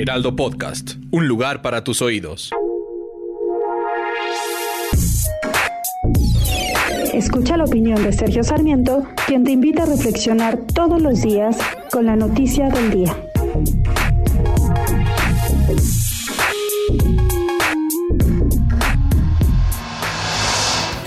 Heraldo Podcast, un lugar para tus oídos. Escucha la opinión de Sergio Sarmiento, quien te invita a reflexionar todos los días con la noticia del día.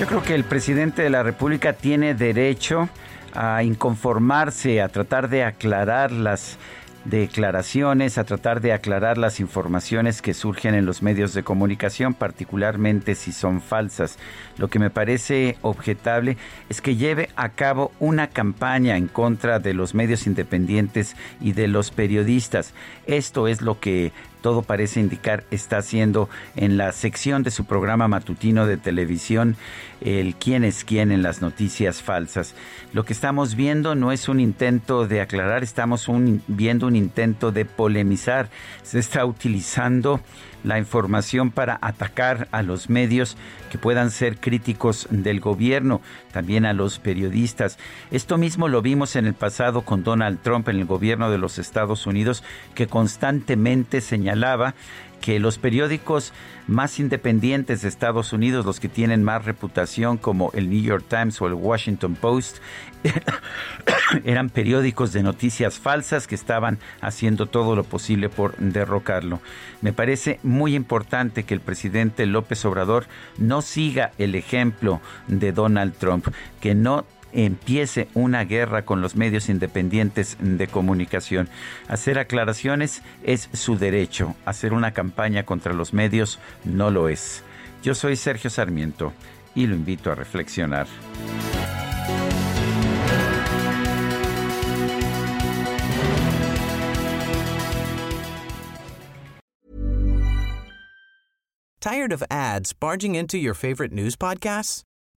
Yo creo que el presidente de la República tiene derecho a inconformarse, a tratar de aclarar las declaraciones, a tratar de aclarar las informaciones que surgen en los medios de comunicación, particularmente si son falsas. Lo que me parece objetable es que lleve a cabo una campaña en contra de los medios independientes y de los periodistas. Esto es lo que todo parece indicar está haciendo en la sección de su programa matutino de televisión el quién es quién en las noticias falsas. Lo que estamos viendo no es un intento de aclarar, estamos viendo un intento de polemizar. Se está utilizando la información para atacar a los medios que puedan ser críticos del gobierno, también a los periodistas. Esto mismo lo vimos en el pasado con Donald Trump en el gobierno de los Estados Unidos, que constantemente señalaba que los periódicos más independientes de Estados Unidos, los que tienen más reputación como el New York Times o el Washington Post, eran periódicos de noticias falsas que estaban haciendo todo lo posible por derrocarlo. Me parece muy importante que el presidente López Obrador no siga el ejemplo de Donald Trump, que no empiece una guerra con los medios independientes de comunicación. Hacer aclaraciones es su derecho, hacer una campaña contra los medios no lo es. Yo soy Sergio Sarmiento y lo invito a reflexionar. Tired of ads barging into your favorite news podcasts?